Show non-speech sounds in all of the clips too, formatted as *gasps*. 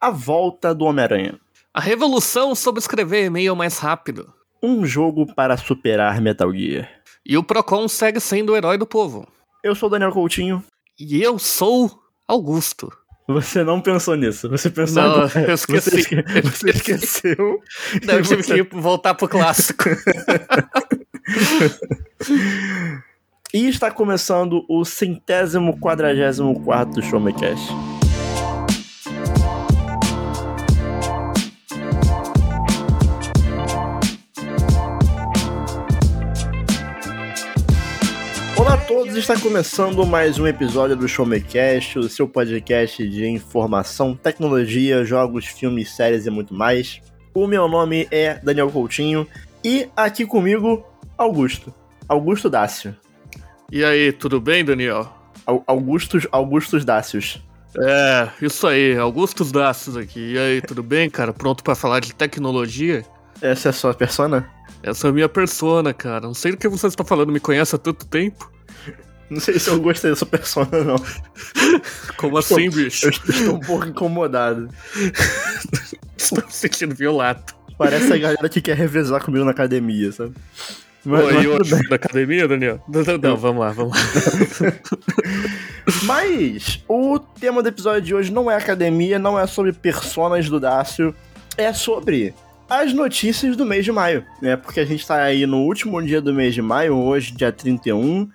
A volta do Homem-Aranha. A revolução sobre escrever e-mail mais rápido. Um jogo para superar Metal Gear. E o Procon segue sendo o herói do povo. Eu sou o Daniel Coutinho. E eu sou Augusto. Você não pensou nisso. Você pensou Não, agora. eu esqueci. Você, esque- você esqueceu. Não, eu tive Você- que voltar pro clássico. *laughs* E está começando o centésimo quadragésimo quarto Showmecast. Todos, está começando mais um episódio do Showmecast, o seu podcast de informação, tecnologia, jogos, filmes, séries e muito mais. O meu nome é Daniel Coutinho e aqui comigo, Augusto. Augusto Dácio. E aí, tudo bem, Daniel? Au- Augustus, Augustus Dácios. É, isso aí, Augustus Dastos aqui. E aí, tudo bem, cara? Pronto pra falar de tecnologia? Essa é a sua persona? Essa é a minha persona, cara. Não sei do que você está falando, me conhece há tanto tempo. Não sei se eu gostei dessa persona, não. Como assim, bicho? Eu estou um pouco incomodado. Estou me sentindo violado. Parece a galera que quer revezar comigo na academia, sabe? Mas, Oi, mas na academia, Daniel? Não, não, não, vamos lá, vamos lá. *laughs* Mas o tema do episódio de hoje não é academia, não é sobre personas do Dácio, é sobre as notícias do mês de maio, né? Porque a gente tá aí no último dia do mês de maio, hoje, dia 31.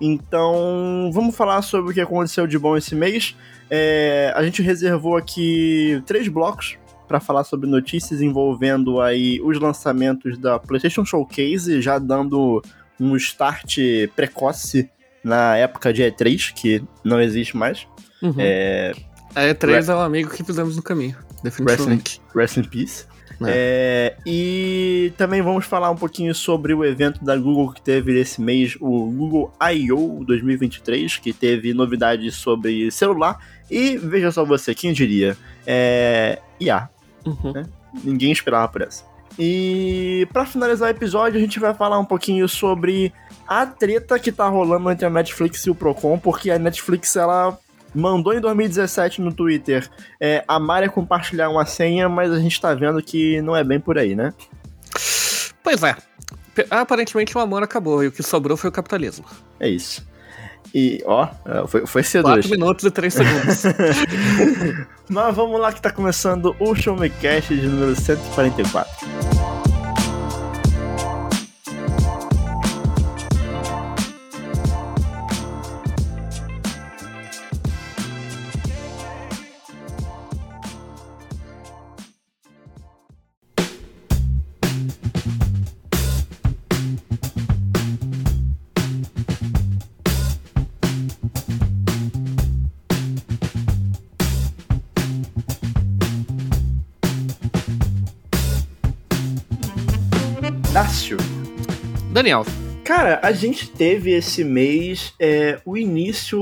Então, vamos falar sobre o que aconteceu de bom esse mês. É, a gente reservou aqui três blocos para falar sobre notícias envolvendo aí os lançamentos da PlayStation Showcase, já dando um start precoce na época de E3, que não existe mais. Uhum. É, A E3 é o amigo que fizemos no caminho, definitivamente. Rest in Peace. É. É, e também vamos falar um pouquinho sobre o evento da Google que teve esse mês, o Google I.O. 2023, que teve novidades sobre celular. E veja só você, quem diria? É, IA. Uhum. Ninguém esperava por essa. E pra finalizar o episódio, a gente vai falar um pouquinho sobre a treta que tá rolando entre a Netflix e o Procon, porque a Netflix ela mandou em 2017 no Twitter é, a Maria compartilhar uma senha, mas a gente tá vendo que não é bem por aí, né? Pois é. Aparentemente o amor acabou e o que sobrou foi o capitalismo. É isso. E, ó, é, foi, foi cedo 4 hoje. minutos e 3 segundos. *laughs* Mas vamos lá que tá começando o Show Me Cast de número 144. Daniel, Cara, a gente teve esse mês é, o início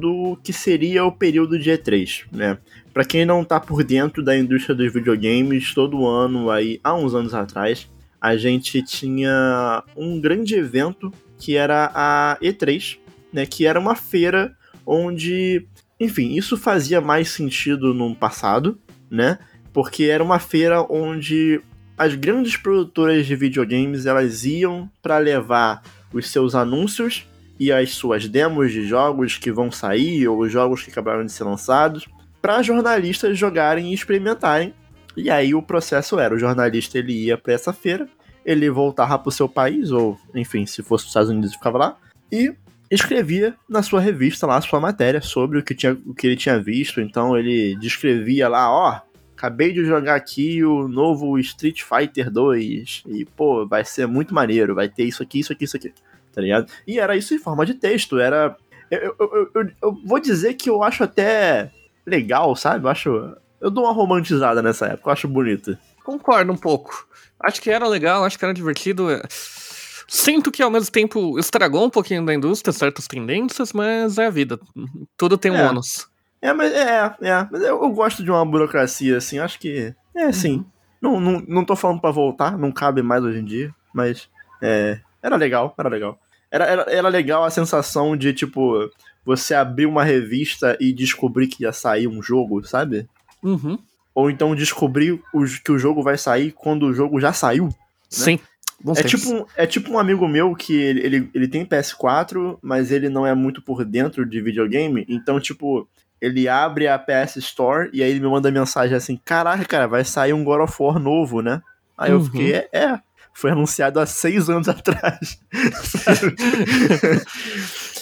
do que seria o período de E3, né? Pra quem não tá por dentro da indústria dos videogames, todo ano aí, há uns anos atrás, a gente tinha um grande evento que era a E3, né? Que era uma feira onde, enfim, isso fazia mais sentido no passado, né? Porque era uma feira onde as grandes produtoras de videogames elas iam para levar os seus anúncios e as suas demos de jogos que vão sair ou os jogos que acabaram de ser lançados para jornalistas jogarem e experimentarem. E aí o processo era, o jornalista ele ia para essa feira, ele voltava para o seu país ou, enfim, se fosse os Estados Unidos ficava lá e escrevia na sua revista lá a sua matéria sobre o que, tinha, o que ele tinha visto. Então ele descrevia lá, ó, acabei de jogar aqui o novo Street Fighter 2 e, pô, vai ser muito maneiro, vai ter isso aqui, isso aqui, isso aqui, tá ligado? E era isso em forma de texto, era... Eu, eu, eu, eu- vou dizer que eu acho até legal, sabe? Eu acho... Eu dou uma romantizada nessa época, eu acho bonito. concordo um pouco. Acho que era legal, acho que era divertido. Sinto que ao mesmo tempo estragou um pouquinho da indústria, certas tendências, mas é a vida. Tudo tem um É. ônus. É, mas é, é, mas eu, eu gosto de uma burocracia, assim, acho que... É, assim, não, não, não tô falando pra voltar, não cabe mais hoje em dia, mas... É, era legal, era legal. Era, era, era legal a sensação de, tipo, você abrir uma revista e descobrir que ia sair um jogo, sabe? Uhum. ou então descobrir que o jogo vai sair quando o jogo já saiu. Né? Sim. É tipo, é tipo um amigo meu que ele, ele, ele tem PS4, mas ele não é muito por dentro de videogame, então, tipo, ele abre a PS Store e aí ele me manda mensagem assim: Caraca, cara, vai sair um God of War novo, né? Aí uhum. eu fiquei, é, é, foi anunciado há seis anos *laughs* atrás.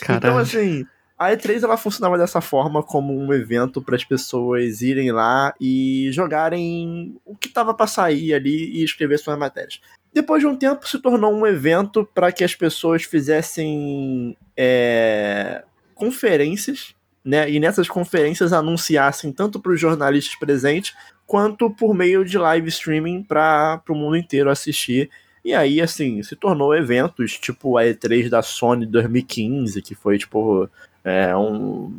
então, assim, a E3 ela funcionava dessa forma como um evento para as pessoas irem lá e jogarem o que tava para sair ali e escrever suas matérias. Depois de um tempo se tornou um evento para que as pessoas fizessem é, conferências, né? E nessas conferências anunciassem tanto para os jornalistas presentes quanto por meio de live streaming para o mundo inteiro assistir. E aí, assim, se tornou eventos tipo a E3 da Sony 2015, que foi tipo é um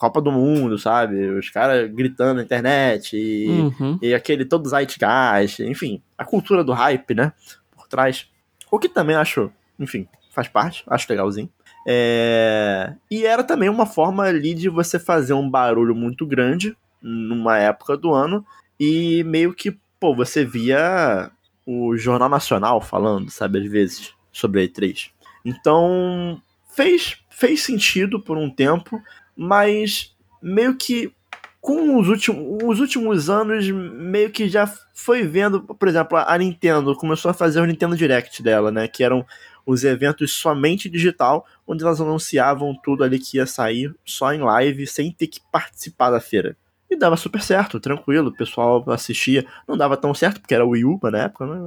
Copa do Mundo, sabe? Os caras gritando na internet e, uhum. e aquele todo zeitgeist, enfim, a cultura do hype, né? Por trás. O que também acho, enfim, faz parte, acho legalzinho. É... E era também uma forma ali de você fazer um barulho muito grande numa época do ano e meio que, pô, você via o Jornal Nacional falando, sabe, às vezes, sobre a E3. Então, fez, fez sentido por um tempo, mas meio que com os últimos, os últimos anos, meio que já foi vendo, por exemplo, a Nintendo começou a fazer o Nintendo Direct dela, né? Que eram os eventos somente digital, onde elas anunciavam tudo ali que ia sair só em live, sem ter que participar da feira. E dava super certo, tranquilo, o pessoal assistia. Não dava tão certo, porque era o Wii U na época, né?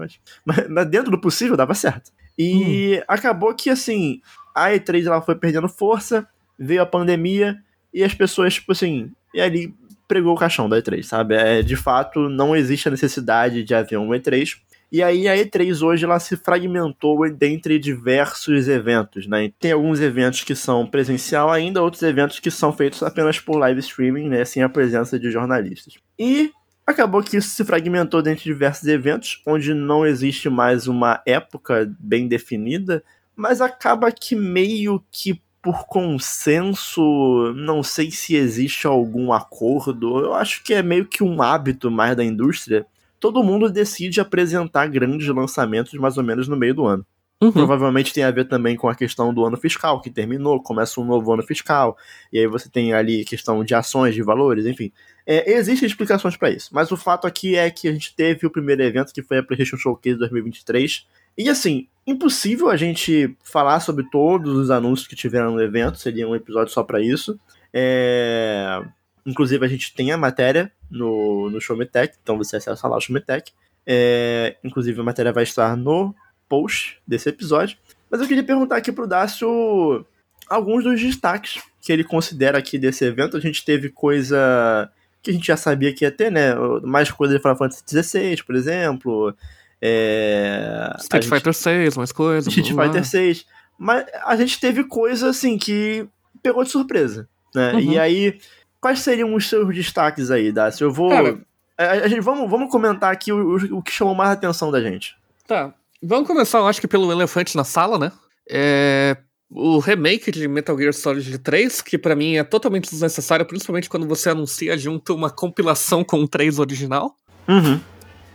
Mas, *laughs* mas dentro do possível dava certo. E hum. acabou que, assim, a E3 ela foi perdendo força, veio a pandemia e as pessoas, tipo assim, e ali pregou o caixão da E3, sabe? É, de fato, não existe a necessidade de haver um E3. E aí a E3 hoje ela se fragmentou dentre diversos eventos, né? Tem alguns eventos que são presencial ainda, outros eventos que são feitos apenas por live streaming, né? Sem a presença de jornalistas. E acabou que isso se fragmentou dentro de diversos eventos, onde não existe mais uma época bem definida, mas acaba que meio que por consenso, não sei se existe algum acordo, eu acho que é meio que um hábito mais da indústria. Todo mundo decide apresentar grandes lançamentos mais ou menos no meio do ano. Uhum. Provavelmente tem a ver também com a questão do ano fiscal, que terminou, começa um novo ano fiscal, e aí você tem ali questão de ações, de valores, enfim. É, existem explicações para isso, mas o fato aqui é que a gente teve o primeiro evento, que foi a PlayStation Showcase 2023, e assim, impossível a gente falar sobre todos os anúncios que tiveram no evento, seria um episódio só para isso. É... Inclusive, a gente tem a matéria no, no Showmetech, então você acessa lá o Showmetech. É... Inclusive, a matéria vai estar no post desse episódio. Mas eu queria perguntar aqui pro Dácio alguns dos destaques que ele considera aqui desse evento. A gente teve coisa que a gente já sabia que ia ter, né? Mais coisa de Final Fantasy XVI, por exemplo. É, Street gente... Fighter 6, mais coisa. Street Fighter 6. Mas a gente teve coisa assim que pegou de surpresa. Né? Uhum. E aí, quais seriam os seus destaques aí, Dácio? Eu vou. Cara, a, a, gente, vamos, vamos comentar aqui o, o, que chamou mais a atenção da gente. Tá. Vamos começar, eu acho que pelo elefante na sala, né? É, o remake de Metal Gear Solid 3, que para mim é totalmente desnecessário, principalmente quando você anuncia junto uma compilação com o 3 original. Uhum.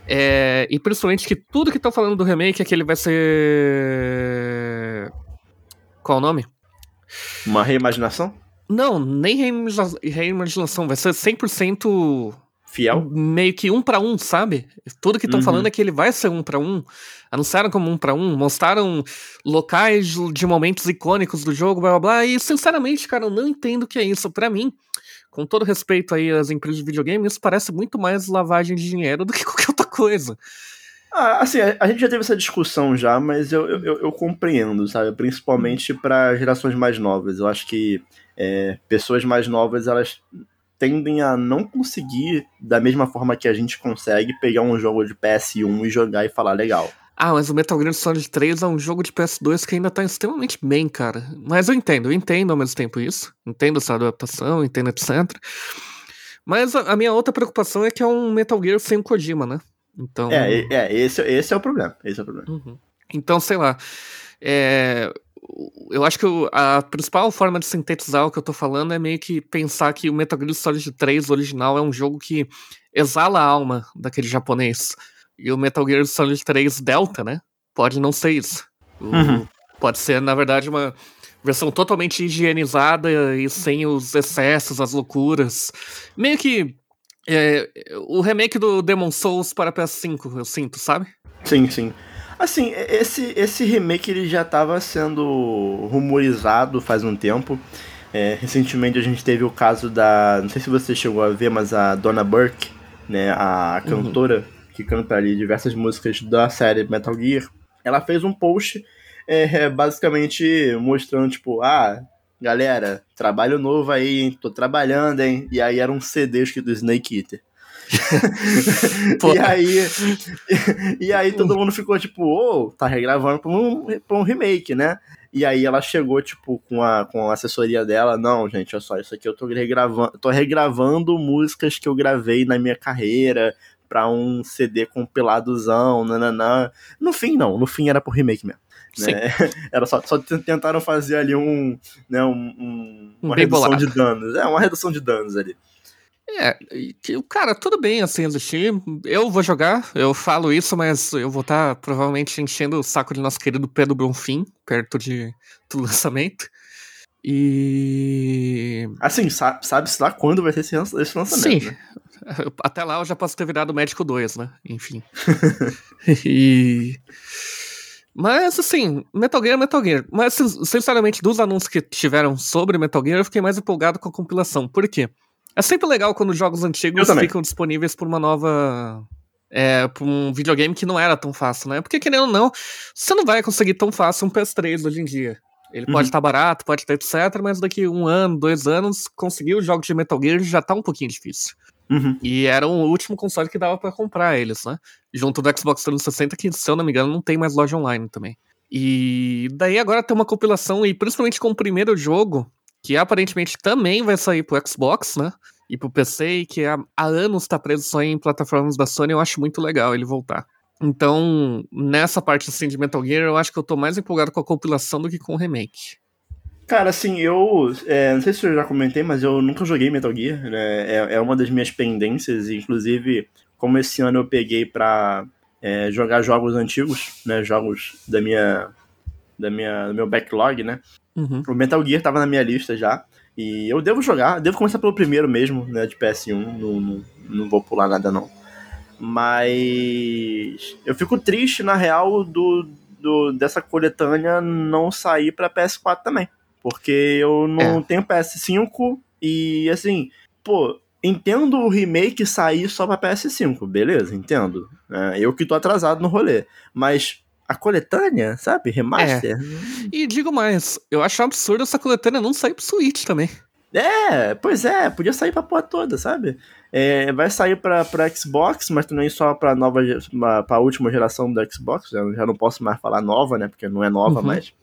É, e principalmente que tudo que estão falando do remake é que ele vai ser. Qual o nome? Uma reimaginação? Não, nem reimaginação, vai ser 100% fiel. Meio que um para um, sabe? Tudo que estão uhum. falando é que ele vai ser um para um. Anunciaram como um para um, mostraram locais de momentos icônicos do jogo, blá blá blá. E sinceramente, cara, eu não entendo o que é isso. para mim, com todo respeito aí às empresas de videogame, isso parece muito mais lavagem de dinheiro do que *laughs* qualquer outra coisa. Ah, assim, a, gente já teve essa discussão já, mas eu, eu, eu compreendo, sabe? Principalmente para gerações mais novas. Eu acho que é, pessoas mais novas, elas tendem a não conseguir, da mesma forma que a gente consegue, pegar um jogo de PS1 e jogar e falar legal. Ah, mas o Metal Gear Solid 3 é um jogo de PS2 que ainda tá extremamente bem, cara. Mas eu entendo, eu entendo ao mesmo tempo isso. Entendo essa adaptação, entendo etc. Mas a, a minha outra preocupação é que é um Metal Gear sem o Kojima, né? Então... É, é esse, esse é o problema. Esse é o problema. Uhum. Então, sei lá. É, eu acho que a principal forma de sintetizar o que eu tô falando é meio que pensar que o Metal Gear Solid 3 original é um jogo que exala a alma daquele japonês. E o Metal Gear Solid 3 Delta, né? Pode não ser isso. Uhum. Pode ser, na verdade, uma versão totalmente higienizada e sem os excessos, as loucuras. Meio que é, o remake do Demon Souls para PS5, eu sinto, sabe? Sim, sim. Assim, esse, esse remake ele já estava sendo rumorizado faz um tempo. É, recentemente a gente teve o caso da. Não sei se você chegou a ver, mas a Donna Burke, né, a uhum. cantora uhum. que canta ali diversas músicas da série Metal Gear, ela fez um post é, basicamente mostrando, tipo, ah, galera, trabalho novo aí, hein? Tô trabalhando, hein? E aí era um CD escrito Snake Eater. *laughs* e aí e aí todo mundo ficou tipo, ô, oh, tá regravando pra um, pra um remake, né? E aí ela chegou, tipo, com a, com a assessoria dela, não, gente, olha só, isso aqui eu tô regravando, tô regravando músicas que eu gravei na minha carreira pra um CD compiladozão, nananã. No fim, não, no fim era pro remake mesmo. Né? *laughs* Era só, só tentaram fazer ali um, né, um, um uma redução bolado. de danos. É, uma redução de danos ali. É, cara, tudo bem assim existir. Eu vou jogar, eu falo isso, mas eu vou estar tá, provavelmente enchendo o saco de nosso querido Pedro Bronfim, perto de, do *laughs* lançamento. E. Assim, sabe-se lá quando vai ser esse, esse lançamento. Sim. Né? *laughs* Até lá eu já posso ter virado médico 2, né? Enfim. e. Mas, assim, Metal Gear é Metal Gear. Mas, sinceramente, dos anúncios que tiveram sobre Metal Gear, eu fiquei mais empolgado com a compilação. Por quê? É sempre legal quando jogos antigos ficam disponíveis por uma nova. É, por um videogame que não era tão fácil, né? Porque, querendo ou não, você não vai conseguir tão fácil um PS3 hoje em dia. Ele uhum. pode estar tá barato, pode estar etc, mas daqui um ano, dois anos, conseguir os jogos de Metal Gear já tá um pouquinho difícil. Uhum. E era o último console que dava para comprar eles, né? Junto do Xbox 360, que, se eu não me engano, não tem mais loja online também. E daí agora tem uma compilação, e principalmente com o primeiro jogo, que aparentemente também vai sair pro Xbox, né? E pro PC, e que há, há anos tá preso só em plataformas da Sony, eu acho muito legal ele voltar. Então, nessa parte assim de Metal Gear, eu acho que eu tô mais empolgado com a compilação do que com o remake. Cara, assim, eu. É, não sei se eu já comentei, mas eu nunca joguei Metal Gear. Né? É, é uma das minhas pendências, inclusive, como esse ano eu peguei pra é, jogar jogos antigos, né? Jogos da minha. Da minha, do meu backlog, né? Uhum. O Metal Gear tava na minha lista já. E eu devo jogar, devo começar pelo primeiro mesmo, né? De PS1. Não, não, não vou pular nada, não. Mas. Eu fico triste, na real, do, do dessa coletânea não sair pra PS4 também. Porque eu não é. tenho PS5 e assim, pô, entendo o remake sair só pra PS5, beleza, entendo. É, eu que tô atrasado no rolê. Mas a coletânea, sabe? Remaster. É. E digo mais, eu acho absurdo essa coletânea não sair pro Switch também. É, pois é, podia sair pra porra toda, sabe? É, vai sair pra, pra Xbox, mas também só pra nova pra última geração do Xbox. Já, já não posso mais falar nova, né? Porque não é nova uhum. mais.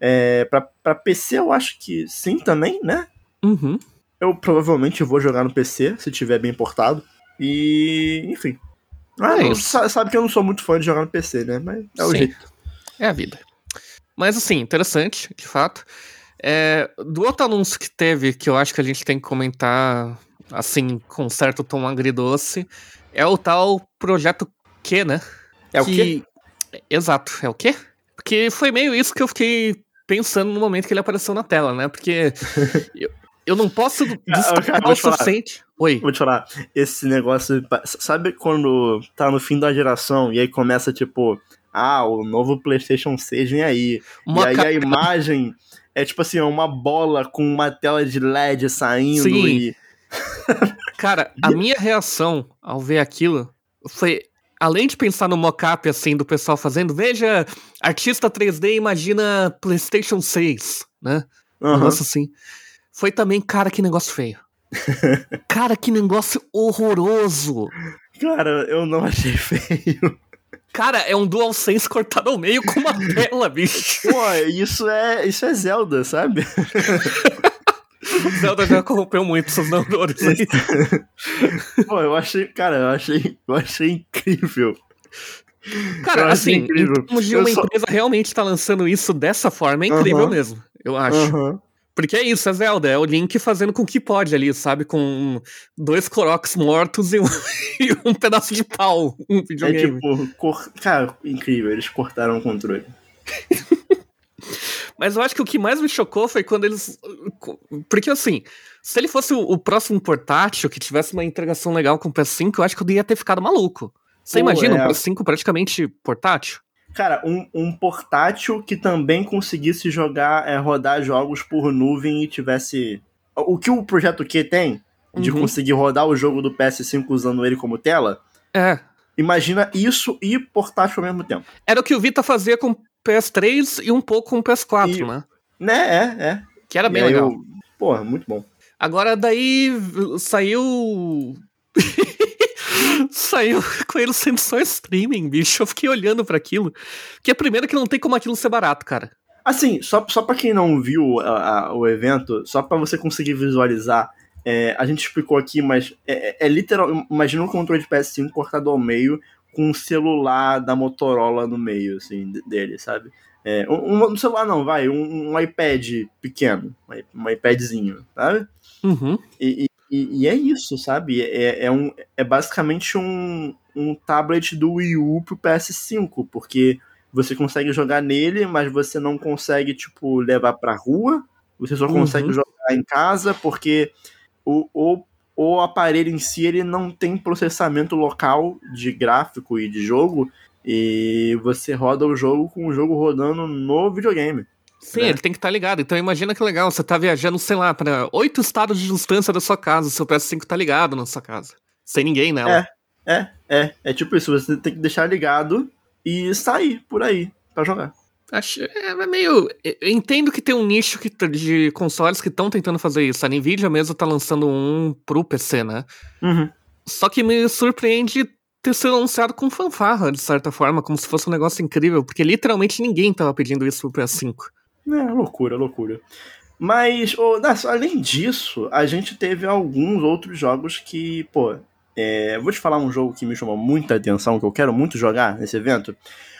É, pra, pra PC eu acho que sim também, né? Uhum. Eu provavelmente vou jogar no PC, se tiver bem portado. E, enfim. Ah, é sabe que eu não sou muito fã de jogar no PC, né? Mas é o sim. jeito. É a vida. Mas assim, interessante, de fato. É, do outro anúncio que teve, que eu acho que a gente tem que comentar, assim, com certo tom agridoce, é o tal Projeto Q, né? É que... o quê? Exato, é o quê? Porque foi meio isso que eu fiquei pensando no momento que ele apareceu na tela, né? Porque *laughs* eu, eu não posso destacar o suficiente. Oi. Vou te falar, esse negócio. Sabe quando tá no fim da geração e aí começa tipo. Ah, o novo PlayStation 6 vem aí. Uma e aí a imagem é tipo assim, uma bola com uma tela de LED saindo Sim. e. Cara, a minha reação ao ver aquilo foi além de pensar no mockup assim do pessoal fazendo, veja, artista 3D imagina PlayStation 6, né? Uhum. Nossa, assim. Foi também, cara, que negócio feio. *laughs* cara, que negócio horroroso. Cara, eu não achei feio. Cara, é um DualSense cortado ao meio com uma tela, bicho. Pô, isso é, isso é Zelda, sabe? *laughs* Zelda já corrompeu muito seus neurônios aí. *laughs* Pô, eu achei, cara, eu achei, eu achei incrível. Cara, assim, incrível. em termos de uma empresa realmente tá lançando isso dessa forma, é incrível uh -huh. mesmo, eu acho. Uh -huh. Porque é isso, é Zelda, é o Link fazendo com o que pode ali, sabe? Com dois Koroks mortos e um, *laughs* e um pedaço de pau, um videogame. É tipo, cor... cara, incrível, eles cortaram o controle. *laughs* Mas eu acho que o que mais me chocou foi quando eles. Porque assim, se ele fosse o, próximo portátil que tivesse uma integração legal com o PS5, eu acho que eu ia ter ficado maluco. Você Pô, imagina é... um PS5 praticamente portátil? Cara, um, um portátil que também conseguisse jogar, é, rodar jogos por nuvem e tivesse. O que o projeto Q tem, de uhum. conseguir rodar o jogo do PS5 usando ele como tela. É. Imagina isso e portátil ao mesmo tempo. Era o que o Vita fazia com PS3 e um pouco com o PS4, e, né? Né, é, é. Que era bem legal. Eu... Porra, muito bom. Agora daí saiu. *laughs* Saiu com ele sendo só streaming, bicho. Eu fiquei olhando para aquilo. Que é primeiro que não tem como aquilo ser barato, cara. Assim, só, só pra quem não viu a, a, o evento, só para você conseguir visualizar, é, a gente explicou aqui, mas é, é, é literal. Imagina um controle de PS5 cortado ao meio com um celular da Motorola no meio, assim, dele, sabe? É, um, um, celular não, vai, um, um iPad pequeno, um, iPadzinho, sabe? Uhum. E, e, e, é isso, sabe? É, é, um, é basicamente um, um tablet do Wii U pro PS5, porque você consegue jogar nele, mas você não consegue, tipo, levar pra rua, você só uhum. consegue jogar em casa, porque o, o, o aparelho em si ele não tem processamento local de gráfico e de jogo, e você roda o jogo com o jogo rodando no videogame. Sim, né? ele tem que estar tá ligado. Então imagina que legal, você tá viajando, sei lá, para oito estados de distância da sua casa, seu PS5 tá ligado na sua casa. Sem ninguém nela. É, é, é. É tipo isso, você tem que deixar ligado e sair por aí para jogar. Acho, é meio. Eu entendo que tem um nicho que, de consoles que estão tentando fazer isso. A Nvidia mesmo tá lançando um pro PC, né? Uhum. Só que me surpreende ter sido anunciado com fanfarra, de certa forma, como se fosse um negócio incrível, porque literalmente ninguém tava pedindo isso pro PS5. É, loucura, loucura. Mas, oh, além disso, a gente teve alguns outros jogos que, pô, é, vou te falar um jogo que me chamou muita atenção, que eu quero muito jogar nesse evento.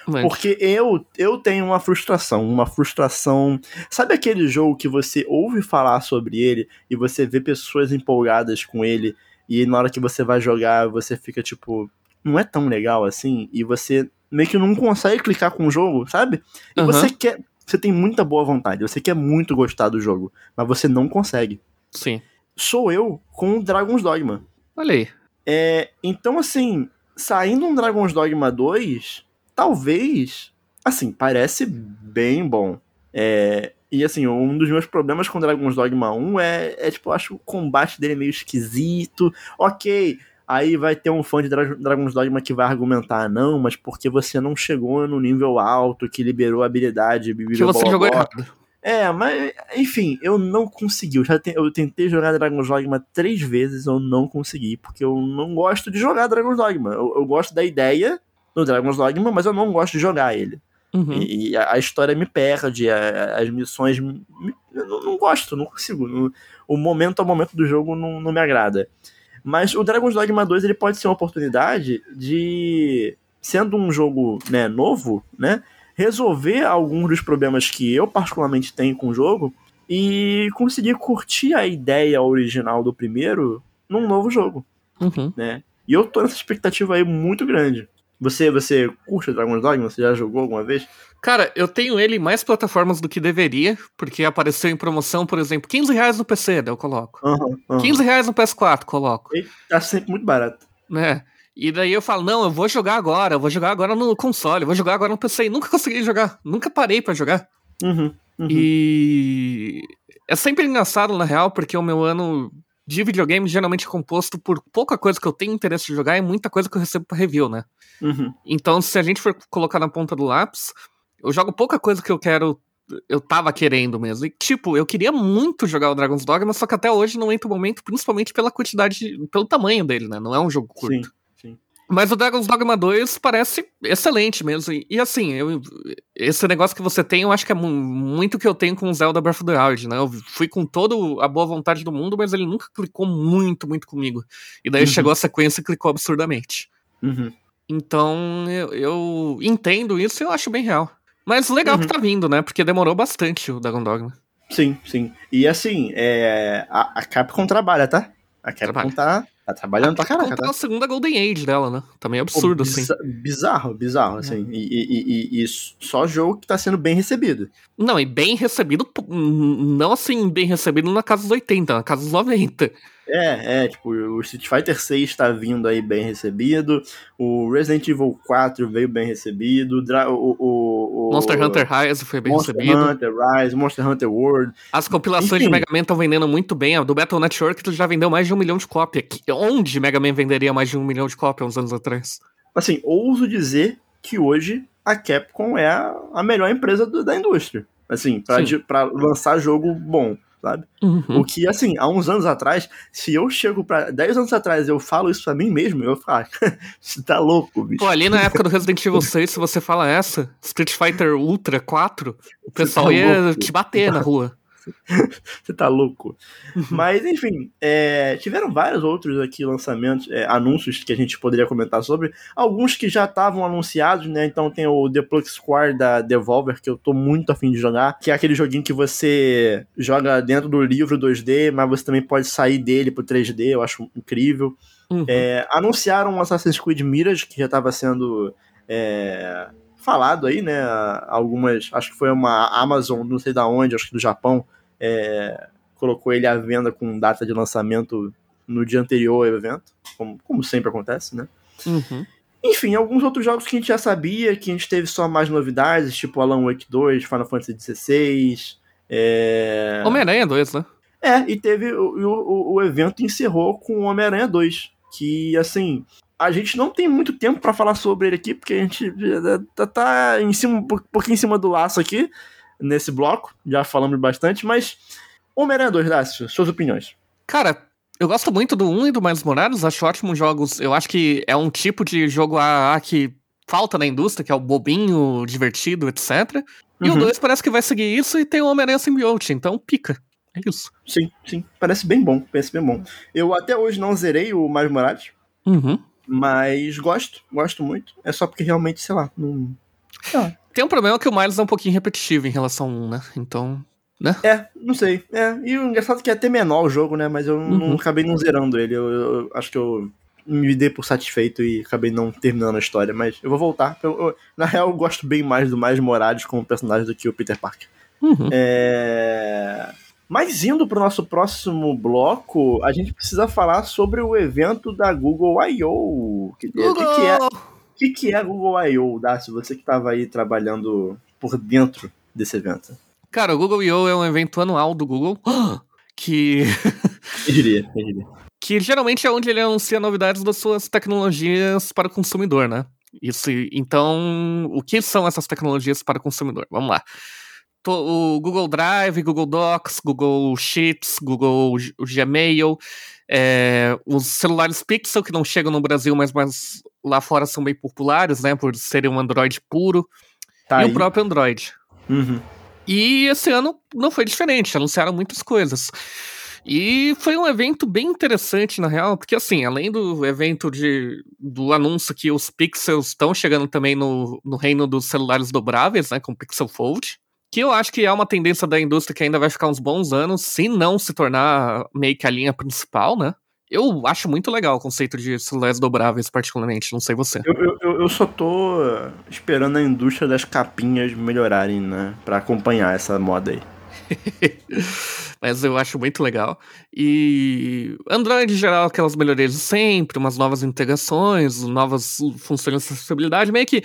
Mas... Porque eu, eu tenho uma frustração, uma frustração. Sabe aquele jogo que você ouve falar sobre ele e você vê pessoas empolgadas com ele e na hora que você vai jogar você fica tipo, não é tão legal assim e você meio que não consegue clicar com o jogo, sabe? E uhum. você quer, você tem muita boa vontade, você quer muito gostar do jogo, mas você não consegue. Sim. Sou eu com o Dragon's Dogma. Olha aí. É, então, assim, saindo um Dragon's Dogma 2, talvez, assim, parece bem bom. É, e assim, um dos meus problemas com Dragon's Dogma 1 é, é tipo, eu acho o combate dele meio esquisito. Ok, Aí vai ter um fã de Dra Dragon's Dogma que vai argumentar, não, mas porque você não chegou no nível alto, que liberou a habilidade. Que você jogou errado. É, mas, enfim, eu não consegui. Eu, já te, eu tentei jogar Dragon's Dogma três vezes, eu não consegui, porque eu não gosto de jogar Dragon's Dogma. Eu, eu gosto da ideia do Dragon's Dogma, mas eu não gosto de jogar ele. Uhum. E, e a, história me perde, a, as missões. Me, eu não, não, gosto, não consigo. No, o momento a momento do jogo não, não me agrada. Mas o Dragon's Dogma 2 ele pode ser uma oportunidade de, sendo um jogo né, novo, né, resolver alguns dos problemas que eu particularmente tenho com o jogo e conseguir curtir a ideia original do primeiro num novo jogo. Uhum. Né? E eu tô nessa expectativa aí muito grande. Você, você curte o Dragon's Dogma? Você já jogou alguma vez? Cara, eu tenho ele em mais plataformas do que deveria, porque apareceu em promoção, por exemplo, 15 reais no PC, daí eu coloco. Uhum, uhum. 15 reais no PS4, coloco. E tá sempre muito barato. Né? E daí eu falo, não, eu vou jogar agora, eu vou jogar agora no console, eu vou jogar agora no PC. E nunca consegui jogar, nunca parei para jogar. Uhum, uhum, E é sempre engraçado, na real, porque o meu ano de videogame geralmente é composto por pouca coisa que eu tenho interesse de jogar e muita coisa que eu recebo pra review, né? Uhum. Então, se a gente for colocar na ponta do lápis, eu jogo pouca coisa que eu quero. Eu tava querendo mesmo. E, tipo, eu queria muito jogar o Dragon's Dogma, só que até hoje não entra o momento, principalmente pela quantidade, pelo tamanho dele, né? Não é um jogo curto. Sim. Mas o Dragon's Dogma 2 parece excelente mesmo. E, e assim, eu, esse negócio que você tem, eu acho que é muito que eu tenho com o Zelda Breath of the Wild, né? Eu fui com toda a boa vontade do mundo, mas ele nunca clicou muito, muito comigo. E daí uhum. chegou a sequência e clicou absurdamente. Uhum. Então, eu, eu entendo isso e eu acho bem real. Mas legal uhum. que tá vindo, né? Porque demorou bastante o Dragon Dogma. Sim, sim. E assim, é, a, a Capcom trabalha, tá? A Capcom tá, tá trabalhando pra caraca, tá? a segunda Golden Age dela, né? Também é absurdo, Pô, assim. Bizarro, bizarro, assim. É. E, e, e, e, só jogo que tá sendo bem recebido. Não, e bem recebido, não assim, bem recebido na casa dos 80, na casa dos 90. É, é, tipo, o Street Fighter 6 está vindo aí bem recebido, o Resident Evil 4 veio bem recebido, o, o, o Monster Hunter Rise foi bem Monster recebido. Monster Hunter Rise, Monster Hunter World. As compilações Enfim. de Mega Man estão vendendo muito bem, a do Battle Network já vendeu mais de um milhão de cópias. Onde Mega Man venderia mais de um milhão de cópias uns anos atrás? Assim, ouso dizer que hoje a Capcom é a, a melhor empresa do, da indústria. Assim, para lançar jogo bom sabe? Uhum. O que, assim, há uns anos atrás, se eu chego pra. 10 anos atrás eu falo isso pra mim mesmo, eu falo, *laughs* você tá louco, bicho. Pô, ali na época do Resident Evil 6, se você fala essa, Street Fighter Ultra 4, o pessoal tá ia te bater na rua. *laughs* Você tá louco. Uhum. Mas, enfim, é, tiveram vários outros aqui lançamentos, é, anúncios que a gente poderia comentar sobre. Alguns que já estavam anunciados, né? Então tem o The Plug Square da Devolver, que eu tô muito afim de jogar, que é aquele joguinho que você joga dentro do livro 2D, mas você também pode sair dele pro 3D, eu acho incrível. Uhum. É, anunciaram o Assassin's Creed Mirage, que já estava sendo é, falado aí, né? Algumas, acho que foi uma Amazon, não sei da onde, acho que do Japão, é, colocou ele à venda com data de lançamento no dia anterior ao evento, como, como sempre acontece, né? Uhum. Enfim, alguns outros jogos que a gente já sabia, que a gente teve só mais novidades, tipo Alan Wake 2, Final Fantasy XVI. É... Homem-Aranha 2, né? É, e teve. O, o, o evento encerrou com Homem-Aranha 2. Que, assim, a gente não tem muito tempo para falar sobre ele aqui, porque a gente tá, tá em cima, um pouquinho em cima do laço aqui, nesse bloco, já falamos bastante, mas Homem-Aranha 2, Dácio, suas opiniões. Cara, eu gosto muito do 1 e do Mais Morales, acho ótimos jogos, eu acho que é um tipo de jogo AA que falta na indústria, que é o bobinho, divertido, etc. E uhum. o 2 parece que vai seguir isso e tem o Homem-Aranha Symbiote, então pica. É isso. Sim, sim. Parece bem bom, parece bem bom. Eu até hoje não zerei o Mais Morales. Uhum. Mas gosto, gosto muito. É só porque realmente, sei lá, não. Tem um problema que o Miles é um pouquinho repetitivo em relação a um, né? Então. Né? É, não sei. É. E o engraçado é que é até menor o jogo, né? Mas eu uhum. não acabei não zerando ele. Eu, eu, eu, acho que eu me dei por satisfeito e acabei não terminando a história. Mas eu vou voltar. Eu, na real, eu gosto bem mais do Mais Morales como personagem do que o Peter Parker. Uhum. É. Mas indo para o nosso próximo bloco, a gente precisa falar sobre o evento da Google I.O. Que, Google. que, que é? O que, que é a Google I.O., Dácio? Você que estava aí trabalhando por dentro desse evento. Cara, o Google I.O. é um evento anual do Google *gasps* que... eu diria, eu diria. Que geralmente é onde ele anuncia novidades das suas tecnologias para o consumidor, né? Isso, então, o que são essas tecnologias para o consumidor? Vamos lá o Google Drive, Google Docs, Google Sheets, Google Gmail, é, os celulares Pixel que não chegam no Brasil, mas, mas lá fora são bem populares, né, por serem um Android puro, tá e aí. o próprio Android. Uhum. E esse ano não foi diferente, anunciaram muitas coisas. E foi um evento bem interessante, na real, porque assim, além do evento de, do anúncio que os Pixels estão chegando também no, no reino dos celulares dobráveis, né, com o Pixel Fold, que eu acho que é uma tendência da indústria que ainda vai ficar uns bons anos, se não se tornar meio que a linha principal, né? Eu acho muito legal o conceito de celulares dobráveis, particularmente, não sei você. Eu, eu, eu só tô esperando a indústria das capinhas melhorarem, né? Pra acompanhar essa moda aí. *laughs* Mas eu acho muito legal. E Android, em geral, aquelas melhorias de sempre, umas novas integrações, novas funções de acessibilidade, meio que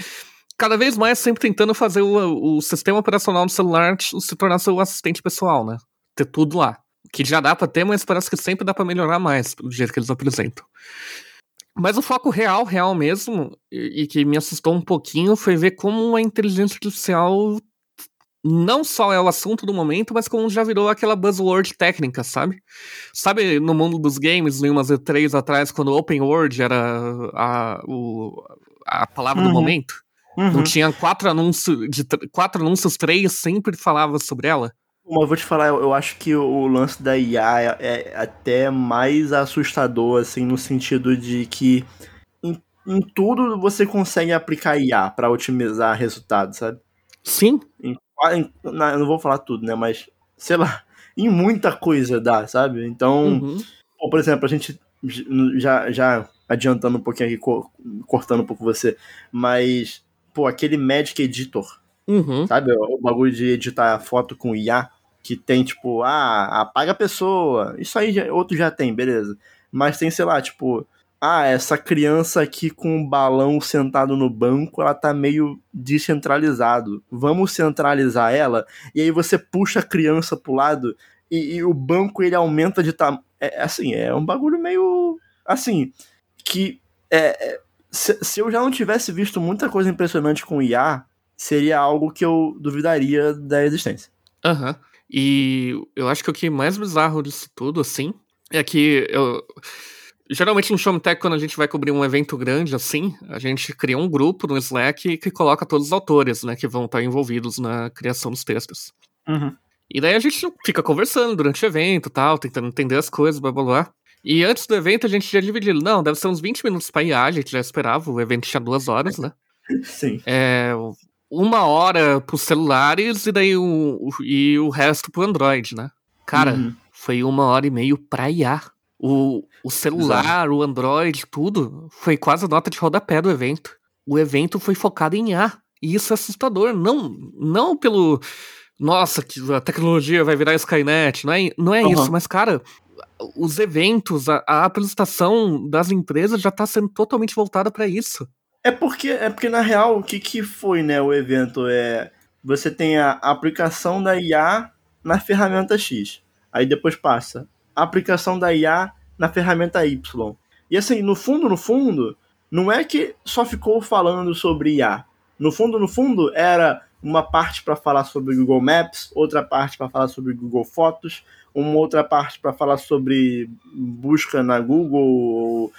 cada vez mais sempre tentando fazer o, o sistema operacional do celular se tornar seu assistente pessoal, né? Ter tudo lá. Que já dá pra ter, mas parece que sempre dá para melhorar mais do jeito que eles apresentam. Mas o foco real, real mesmo, e, e que me assustou um pouquinho, foi ver como a inteligência artificial não só é o assunto do momento, mas como já virou aquela buzzword técnica, sabe? Sabe no mundo dos games, em umas E3 atrás, quando open world era a, o, a palavra uhum. do momento? Uhum. Não tinha quatro anúncios, de quatro anúncios, três sempre falava sobre ela. Mas eu vou te falar, eu, acho que o lance da IA é, é, até mais assustador, assim, no sentido de que em, em tudo você consegue aplicar IA para otimizar resultados, sabe? Sim. Em, em, não vou falar tudo, né? Mas sei lá, *laughs* em muita coisa dá, sabe? Então, uhum. por exemplo, a gente já, já adiantando um pouquinho aqui, cortando um pouco você, mas, pô, aquele Magic Editor, uhum. sabe? O bagulho de editar foto com IA, que tem, tipo, ah, apaga a pessoa. Isso aí já, outro já tem, beleza. Mas tem, sei lá, tipo, ah, essa criança aqui com um balão sentado no banco, ela tá meio descentralizado. Vamos centralizar ela? E aí você puxa a criança pro lado e, e o banco ele aumenta de tamanho. É, assim, é um bagulho meio. Assim, que. É, é, se, se, eu já não tivesse visto muita coisa impressionante com IA, seria algo que eu duvidaria da existência. Aham. Uhum. E eu acho que o que é mais bizarro disso tudo, assim, é que eu. Geralmente no Showtech, quando a gente vai cobrir um evento grande assim, a gente cria um grupo no Slack que coloca todos os autores, né, que vão estar envolvidos na criação dos textos. Uhum. E daí a gente fica conversando durante o evento tal, tentando entender as coisas, blá blá blá. E antes do evento a gente já dividiu, não, deve ser uns 20 minutos pra IA, a gente já esperava, o evento tinha duas horas, né? *laughs* Sim. É, uma hora pros celulares e daí o, e o resto pro Android, né? Cara, uhum. foi uma hora e meio pra IA. O, o celular, Exato. o Android, tudo, foi quase a nota de rodapé do evento. O evento foi focado em IA. E isso é assustador. Não, não pelo nossa, que a tecnologia vai virar Skynet, não é, não é uhum. isso, mas, cara, os eventos, a, a apresentação das empresas já está sendo totalmente voltada para isso. É porque, é porque, na real, o que, que foi, né, o evento? É, você tem a aplicação da IA na ferramenta X, aí depois passa a aplicação da IA na ferramenta Y. E assim, no fundo, no fundo, não é que só ficou falando sobre IA. No fundo, no fundo, era uma parte para falar sobre Google Maps, outra parte para falar sobre Google Fotos, uma outra parte para falar sobre busca na Google,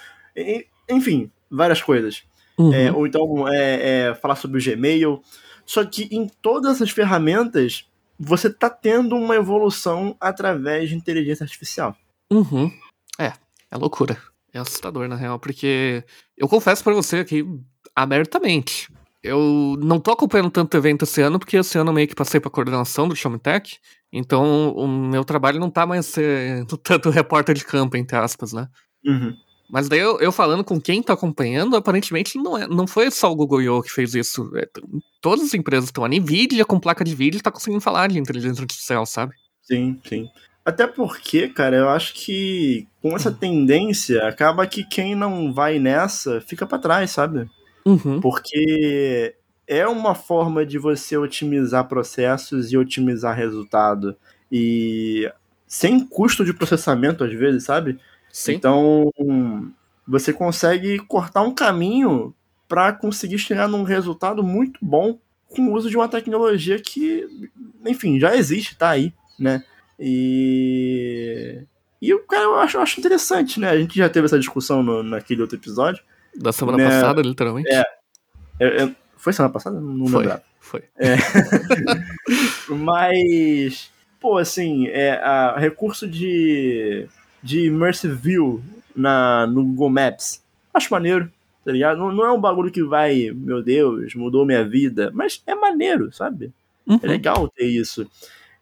enfim, várias coisas. Uhum. É, ou então é, é, falar sobre o Gmail. Só que em todas as ferramentas você está tendo uma evolução através de inteligência artificial. Uhum. É, é loucura. É assustador, na real, porque eu confesso para você aqui abertamente eu não tô acompanhando tanto evento esse ano, porque esse ano eu meio que passei pra coordenação do Showmetech, então o meu trabalho não tá mais sendo *laughs* tanto repórter de campo, entre aspas, né? Uhum. Mas daí eu, eu, falando com quem tá acompanhando, aparentemente não, é, não foi só o Google I.O. que fez isso. É, todas as empresas estão. A NVIDIA com placa de vídeo tá conseguindo falar de inteligência artificial, sabe? Sim, sim. Até porque, cara, eu acho que com essa tendência, acaba que quem não vai nessa fica para trás, sabe? Uhum. Porque é uma forma de você otimizar processos e otimizar resultado. E sem custo de processamento, às vezes, sabe? Sim. Então, você consegue cortar um caminho para conseguir chegar num resultado muito bom com o uso de uma tecnologia que, enfim, já existe, tá aí, né? E. E o cara, eu acho, eu acho interessante, né? A gente já teve essa discussão no, naquele outro episódio da semana né? passada, literalmente? É. é, é foi semana passada? Não foi, lembro. Foi. É. *laughs* Mas, pô, assim, é, a recurso de, de Immersive View na, no Google Maps, acho maneiro, tá ligado? Não, não é um bagulho que vai, meu Deus, mudou minha vida, mas é maneiro, sabe? Uhum. É legal ter isso.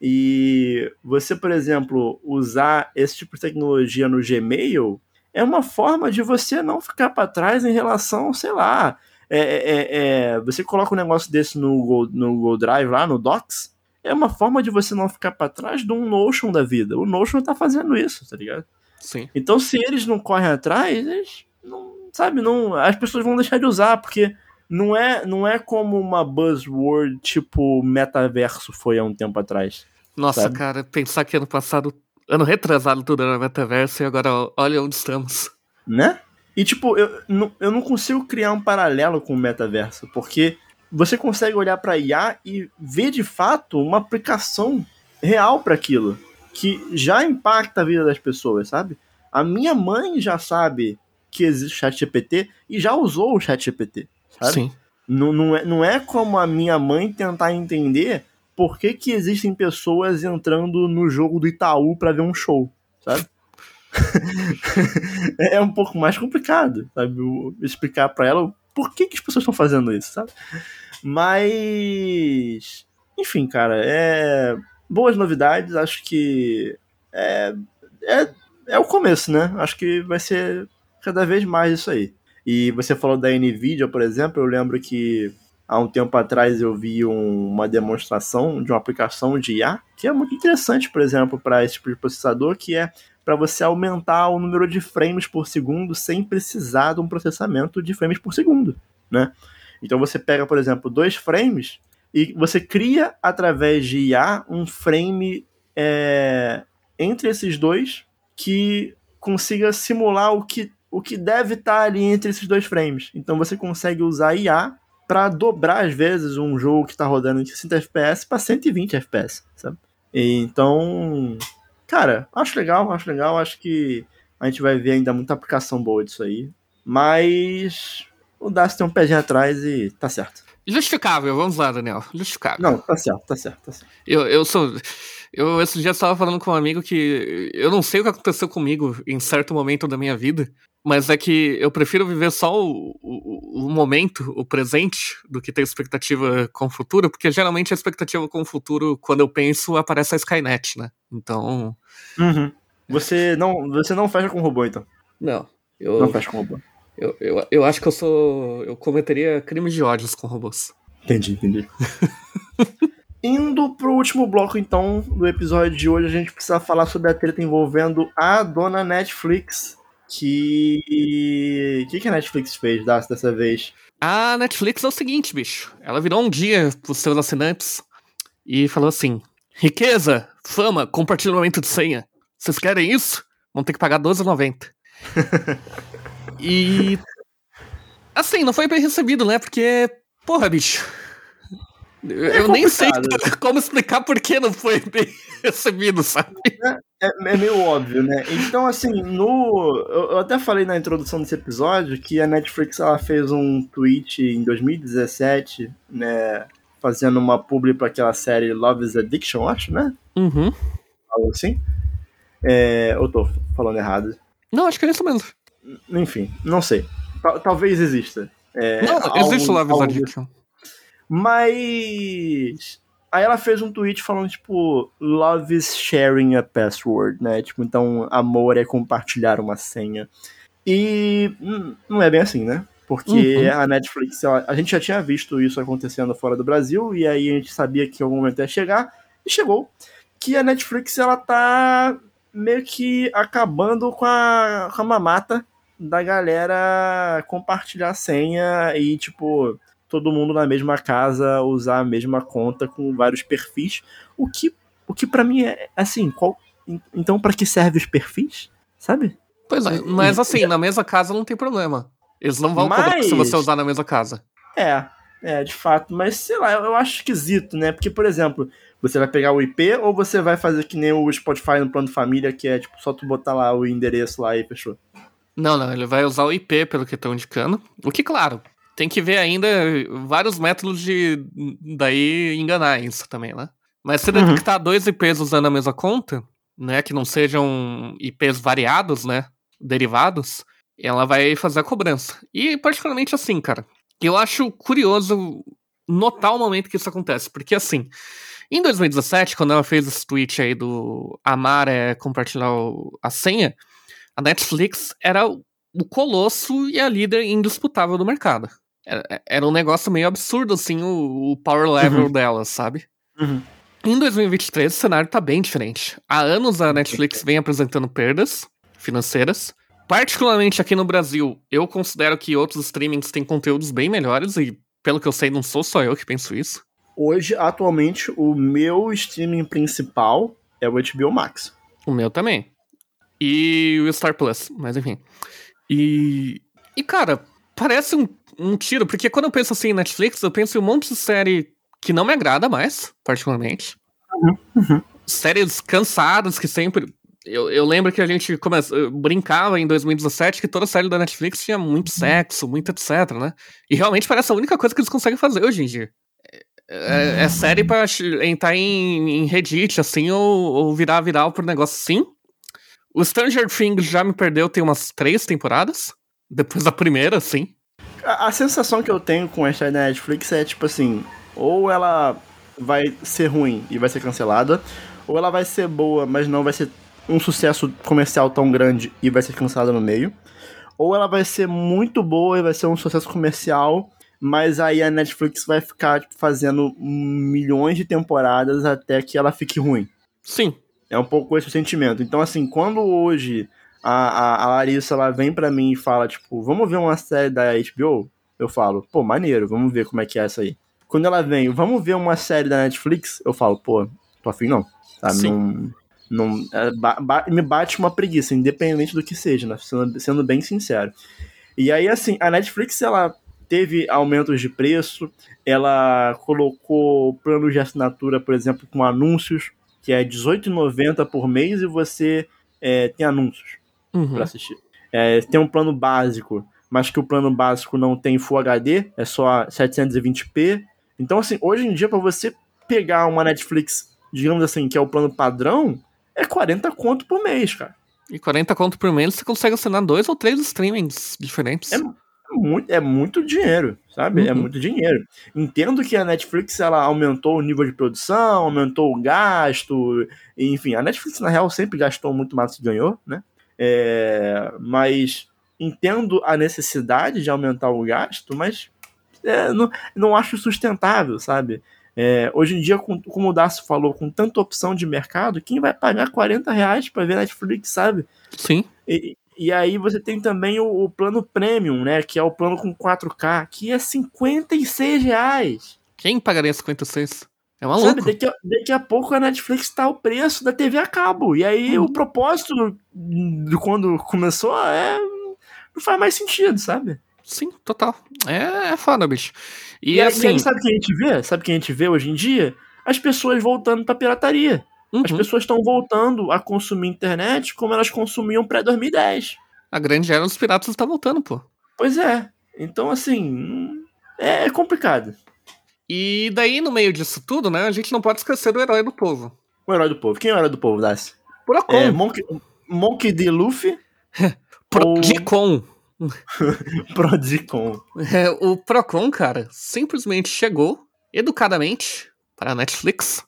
E você, por exemplo, usar esse tipo de tecnologia no Gmail é uma forma de você não ficar para trás em relação, sei lá, é, é, é, é, você coloca um negócio desse no Google, no Google Drive lá, no Docs, é uma forma de você não ficar para trás de um Notion da vida. O Notion tá fazendo isso, tá ligado? Sim. Então, se eles não correm atrás, eles não, sabe, não, as pessoas vão deixar de usar, porque não é, não é como uma buzzword tipo metaverso foi há um tempo atrás. Nossa, sabe? cara, pensar que ano passado ano retrasado tudo era metaverso e agora olha onde estamos. Né? E tipo, eu, eu não consigo criar um paralelo com o metaverso, porque você consegue olhar para IA e ver de fato uma aplicação real para aquilo, que já impacta a vida das pessoas, sabe? A minha mãe já sabe que existe o ChatGPT e já usou o ChatGPT, sabe? Sim. Não, não, é, não é como a minha mãe tentar entender por que, que existem pessoas entrando no jogo do Itaú para ver um show, sabe? *laughs* é um pouco mais complicado, sabe? Explicar para ela por que, que as pessoas estão fazendo isso, sabe? Mas. Enfim, cara, é. boas novidades, acho que é, é, é o começo, né? Acho que vai ser cada vez mais isso aí. E você falou da NVIDIA, por exemplo, eu lembro que há um tempo atrás eu vi um, uma demonstração de uma aplicação de IA, que é muito interessante, por exemplo, para esse tipo de processador, que é para você aumentar o número de frames por segundo sem precisar de um processamento de frames por segundo, né? Então você pega, por exemplo, dois frames e você cria através de IA um frame é, entre esses dois que consiga simular o que, o que deve estar ali entre esses dois frames. Então você consegue usar IA para dobrar às vezes um jogo que está rodando em 60 FPS para 120 FPS, sabe? E, então, cara, acho legal, acho legal, acho que a gente vai ver ainda muita aplicação boa disso aí. Mas o Das tem um pezinho atrás e tá certo. Justificável, vamos lá, Daniel. Justificável. Não, tá certo, tá certo, tá certo. Eu, eu sou. Eu esse dia estava falando com um amigo que eu não sei o que aconteceu comigo em certo momento da minha vida, mas é que eu prefiro viver só o, o, o momento, o presente, do que ter expectativa com o futuro, porque geralmente a expectativa com o futuro, quando eu penso, aparece a Skynet, né? Então. Uhum. Você não, você não fecha com robô, então? Não. Eu, não fecha com robô. Eu, eu, eu acho que eu sou. Eu cometeria crimes de ódios com robôs. Entendi, entendi. *laughs* Indo pro último bloco, então, do episódio de hoje, a gente precisa falar sobre a treta envolvendo a dona Netflix. Que. O que, que a Netflix fez dessa vez? A Netflix é o seguinte, bicho. Ela virou um dia pros seus assinantes e falou assim: riqueza, fama, compartilhamento de senha. Vocês querem isso? Vão ter que pagar R$12,90. *laughs* E. Assim, não foi bem recebido, né? Porque, porra, bicho. É eu nem sei *laughs* como explicar por que não foi bem *laughs* recebido, sabe? É, é, é, meio óbvio, né? Então, assim, no. Eu até falei na introdução desse episódio que a Netflix ela fez um tweet em 2017, né? Fazendo uma publi para aquela série Love is Addiction, acho, né? Uhum. Algo assim. É, eu tô falando errado. Não, acho que é isso mesmo. Enfim, não sei. Talvez exista. É, não, existe Love is Addiction. Mas. Aí ela fez um tweet falando, tipo, love is sharing a password, né? Tipo, então amor é compartilhar uma senha. E não é bem assim, né? Porque uhum. a Netflix, a gente já tinha visto isso acontecendo fora do Brasil, e aí a gente sabia que em algum momento ia chegar, e chegou. Que a Netflix, ela tá meio que acabando com a, com a mamata da galera compartilhar senha e, tipo, todo mundo na mesma casa usar a mesma conta com vários perfis. O que, o que para mim é assim, qual, então para que serve os perfis? Sabe? Pois é, mas assim, na mesma casa não tem problema. Eles não vão mas... se você usar na mesma casa. É, é, de fato, mas sei lá, eu acho esquisito, né? Porque, por exemplo, você vai pegar o IP ou você vai fazer que nem o Spotify no plano família, que é tipo só tu botar lá o endereço lá e fechou? Não, não, ele vai usar o IP, pelo que estão indicando. O que, claro, tem que ver ainda vários métodos de daí enganar isso também, né? Mas se uhum. detectar dois IPs usando a mesma conta, né, que não sejam IPs variados, né, derivados, ela vai fazer a cobrança. E particularmente assim, cara, eu acho curioso notar o momento que isso acontece, porque assim, em 2017, quando ela fez esse tweet aí do amar é compartilhar a senha, a Netflix era o colosso e a líder indisputável do mercado. Era, era um negócio meio absurdo, assim, o, o power level uhum. dela, sabe? Uhum. Em 2023, o cenário tá bem diferente. Há anos a Netflix vem apresentando perdas financeiras. Particularmente aqui no Brasil, eu considero que outros streamings têm conteúdos bem melhores e, pelo que eu sei, não sou só eu que penso isso. Hoje, atualmente, o meu streaming principal é o HBO Max. O meu também. E o Star Plus, mas enfim. E. E, cara, parece um, um tiro, porque quando eu penso assim em Netflix, eu penso em um monte de série que não me agrada mais, particularmente. Uhum, uhum. Séries cansadas que sempre. Eu, eu lembro que a gente começa, brincava em 2017 que toda série da Netflix tinha muito uhum. sexo, muito etc, né? E realmente parece a única coisa que eles conseguem fazer hoje em dia. É, é série pra entrar em, em Reddit, assim, ou, ou virar viral por negócio assim. O Stranger Things já me perdeu tem umas três temporadas. Depois da primeira, sim. A, a sensação que eu tenho com essa Netflix é tipo assim, ou ela vai ser ruim e vai ser cancelada, ou ela vai ser boa, mas não vai ser um sucesso comercial tão grande e vai ser cancelada no meio, ou ela vai ser muito boa e vai ser um sucesso comercial, mas aí a Netflix vai ficar tipo, fazendo milhões de temporadas até que ela fique ruim. Sim. É um pouco esse o sentimento. Então, assim, quando hoje a, a, a Larissa ela vem para mim e fala, tipo, vamos ver uma série da HBO? Eu falo, pô, maneiro, vamos ver como é que é essa aí. Quando ela vem, vamos ver uma série da Netflix? Eu falo, pô, tô afim não. Sabe? Sim. Não, não, é, ba, ba, me bate uma preguiça, independente do que seja, né? Sendo, sendo bem sincero. E aí, assim, a Netflix, ela teve aumentos de preço, ela colocou planos de assinatura, por exemplo, com anúncios, que é R$18,90 por mês e você é, tem anúncios uhum. para assistir. É, tem um plano básico, mas que o plano básico não tem Full HD, é só 720p. Então, assim, hoje em dia, para você pegar uma Netflix, digamos assim, que é o plano padrão, é 40 conto por mês, cara. E 40 conto por mês você consegue assinar dois ou três streamings diferentes. É, muito, é muito dinheiro, sabe? É uhum. É muito dinheiro. Entendo que a Netflix ela aumentou o nível de produção, aumentou o gasto, enfim, a Netflix na real sempre gastou muito mais do que ganhou, né? É, mas entendo a necessidade de aumentar o gasto, mas é, não, não acho sustentável, sabe? É, hoje em dia, com, como o Darcy falou, com tanta opção de mercado, quem vai pagar 40 reais para ver Netflix, sabe? Sim. E, e aí você tem também o, o, plano premium, né? Que é o plano com 4K, que é 56 reais. Quem pagaria 56? É maluco. Sabe, daqui a, daqui a pouco a Netflix tá o preço da TV a cabo. E aí uhum. o propósito de quando começou é. Não faz mais sentido, sabe? Sim, total. É, é foda, bicho. E, e assim. Aí, sabe o que a gente vê? Sabe o que a gente vê hoje em dia? As pessoas voltando pra pirataria. Uhum. As pessoas estão voltando a consumir internet como elas consumiam pré-2010. A grande era dos piratas está voltando, pô. Pois é. Então, assim, é complicado. E daí, no meio disso tudo, né, a gente não pode esquecer do herói do povo. O herói do povo. Quem é o herói do povo, Darcy? Procon. É, Monkey, Monkey D. Luffy? *laughs* Prodicon. Ou... *laughs* Prodicon. É, o Procon, cara, simplesmente chegou educadamente para a Netflix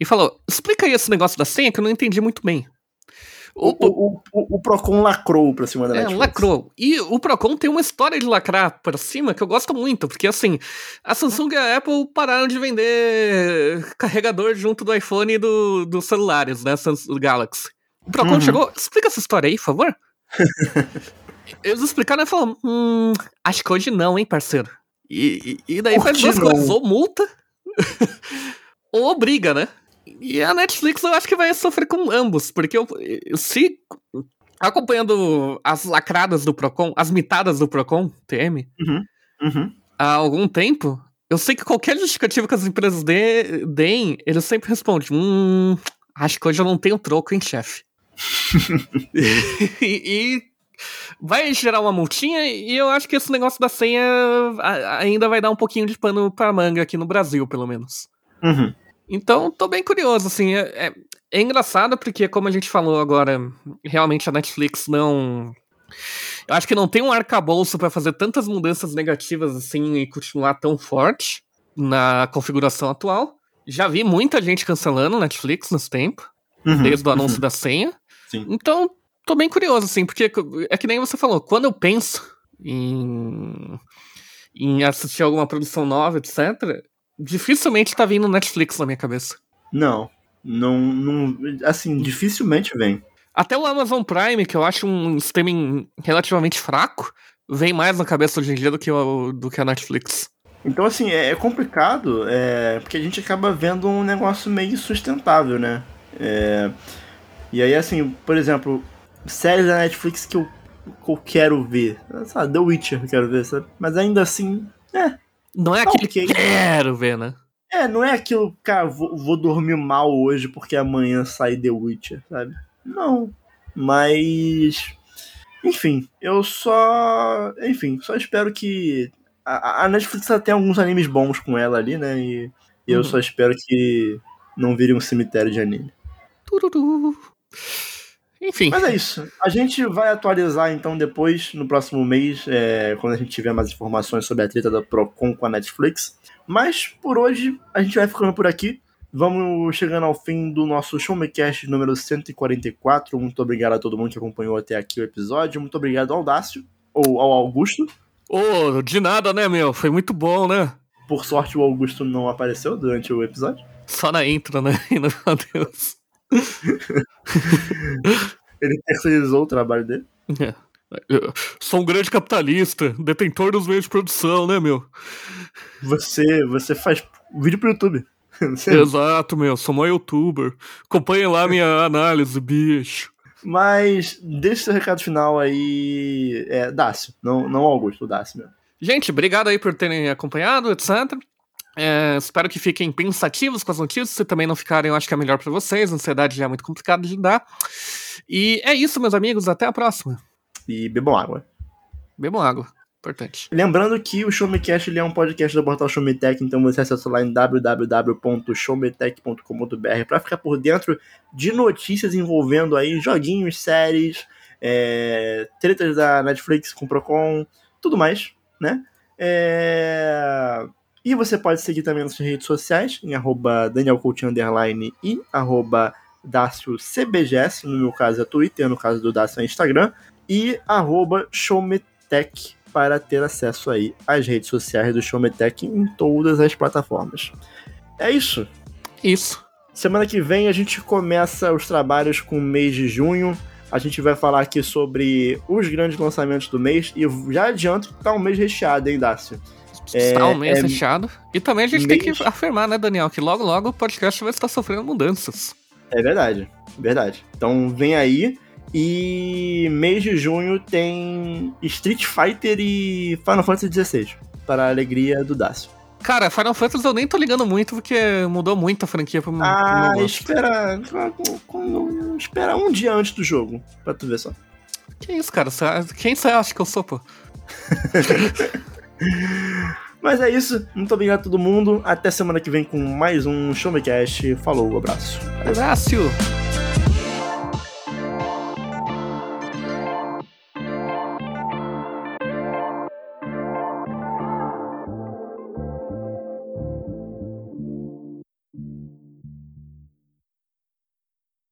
e falou: explica aí esse negócio da senha que eu não entendi muito bem. O, o, o, o, Procon lacrou pra cima da é, Netflix. lacrou. E o Procon tem uma história de lacrar pra cima que eu gosto muito, porque assim, a Samsung e a Apple pararam de vender carregador junto do iPhone e do, dos celulares, né? Samsung Galaxy. O Procon uhum. chegou, explica essa história aí, por favor. *laughs* Eles explicaram e falaram, hum, acho que hoje não, hein, parceiro. E, e, e daí faz duas coisas, ou multa, *laughs* ou obriga, né? E a Netflix eu acho que vai sofrer com ambos, porque eu, se acompanhando as lacradas do Procon, as mitadas do Procon, TM, uhum, uhum. há algum tempo, eu sei que qualquer justificativa que as empresas dê, deem, eles sempre respondem, hum, acho que hoje eu não tenho troco, hein, chefe? *laughs* e, e, vai gerar uma multinha e eu acho que esse negócio da senha ainda vai dar um pouquinho de pano pra manga aqui no Brasil, pelo menos. Uhum. Então, tô bem curioso, assim. É, é, é, engraçado porque, como a gente falou agora, realmente a Netflix não. Eu acho que não tem um arcabouço para fazer tantas mudanças negativas assim e continuar tão forte na configuração atual. Já vi muita gente cancelando Netflix nesse tempo, uhum, desde o anúncio uhum. da senha. Sim. Então, tô bem curioso, assim, porque é que nem você falou, quando eu penso em, em assistir alguma produção nova, etc., dificilmente tá vindo Netflix na minha cabeça. Não, não, não assim, dificilmente vem. Até o Amazon Prime, que eu acho um streaming relativamente fraco, vem mais na cabeça hoje em dia do que, o, do que a Netflix. Então, assim, é, é complicado, é, porque a gente acaba vendo um negócio meio sustentável, né? É, e aí, assim, por exemplo, séries da Netflix que eu, que eu quero ver. Sabe, The Witcher eu quero ver, sabe? Mas ainda assim, é, não é tá aquele okay. que quero ver, né? É, não é aquilo, cara, vou, vou dormir mal hoje porque amanhã sai The Witcher, sabe? Não. Mas. Enfim, eu só. Enfim, só espero que. A, a Netflix tem alguns animes bons com ela ali, né? E, e eu uhum. só espero que não vire um cemitério de anime. Tururu. Enfim. Mas é isso. A gente vai atualizar então depois, no próximo mês, é, quando a gente tiver mais informações sobre a treta da Procon com a Netflix. Mas por hoje a gente vai ficando por aqui. Vamos chegando ao fim do nosso Showmecast número 144. Muito obrigado a todo mundo que acompanhou até aqui o episódio. Muito obrigado ao Dácio, ou ao Augusto. Ô, oh, de nada, né, meu? Foi muito bom, né? Por sorte, o Augusto não apareceu durante o episódio. Só na intro, né? *laughs* Meu Deus. *laughs* Ele terceirizou o trabalho dele. É. Sou um grande capitalista, detentor dos meios de produção, né, meu? Você, você faz vídeo pro YouTube. Você... Exato, meu. Sou mó youtuber. Acompanhe lá minha análise, bicho. Mas deixa seu recado final aí. É, Dácio, não, não Augusto, Dácio mesmo. Gente, obrigado aí por terem acompanhado, etc. É, espero que fiquem pensativos com as notícias. Se também não ficarem, eu acho que é melhor para vocês. A ansiedade já é muito complicado de lidar. E é isso, meus amigos. Até a próxima. E bebam água. Bebam água. Importante. Lembrando que o Showmecast ele é um podcast do portal Showmetech, então você acessa lá em www.showmetech.com.br para ficar por dentro de notícias envolvendo aí joguinhos, séries, é, tretas da Netflix com o Procon, tudo mais, né? É... E você pode seguir também nas redes sociais, em arroba danielcoutinho, e arroba DácioCBGS, no meu caso é Twitter, no caso do Dácio é Instagram, e arroba Showmetech para ter acesso aí às redes sociais do Showmetech em todas as plataformas. É isso. Isso. Semana que vem a gente começa os trabalhos com o mês de junho. A gente vai falar aqui sobre os grandes lançamentos do mês. E já adianto que tá um mês recheado, hein, Dácio? Está é, um mês é... fechado. E também a gente tem que afirmar, né, Daniel, que logo logo o podcast vai estar sofrendo mudanças. É verdade, verdade. Então vem aí. E mês de junho tem Street Fighter e Final Fantasy XVI, para a alegria do Dácio. Cara, Final Fantasy eu nem tô ligando muito, porque mudou muito a franquia pro Ah, pro espera, espera um dia antes do jogo, pra tu ver só. Que isso, cara? Quem você acha que eu sou, pô? *laughs* Mas é isso. Muito obrigado a todo mundo. Até semana que vem com mais um Showmecast. Falou, abraço. Abraço!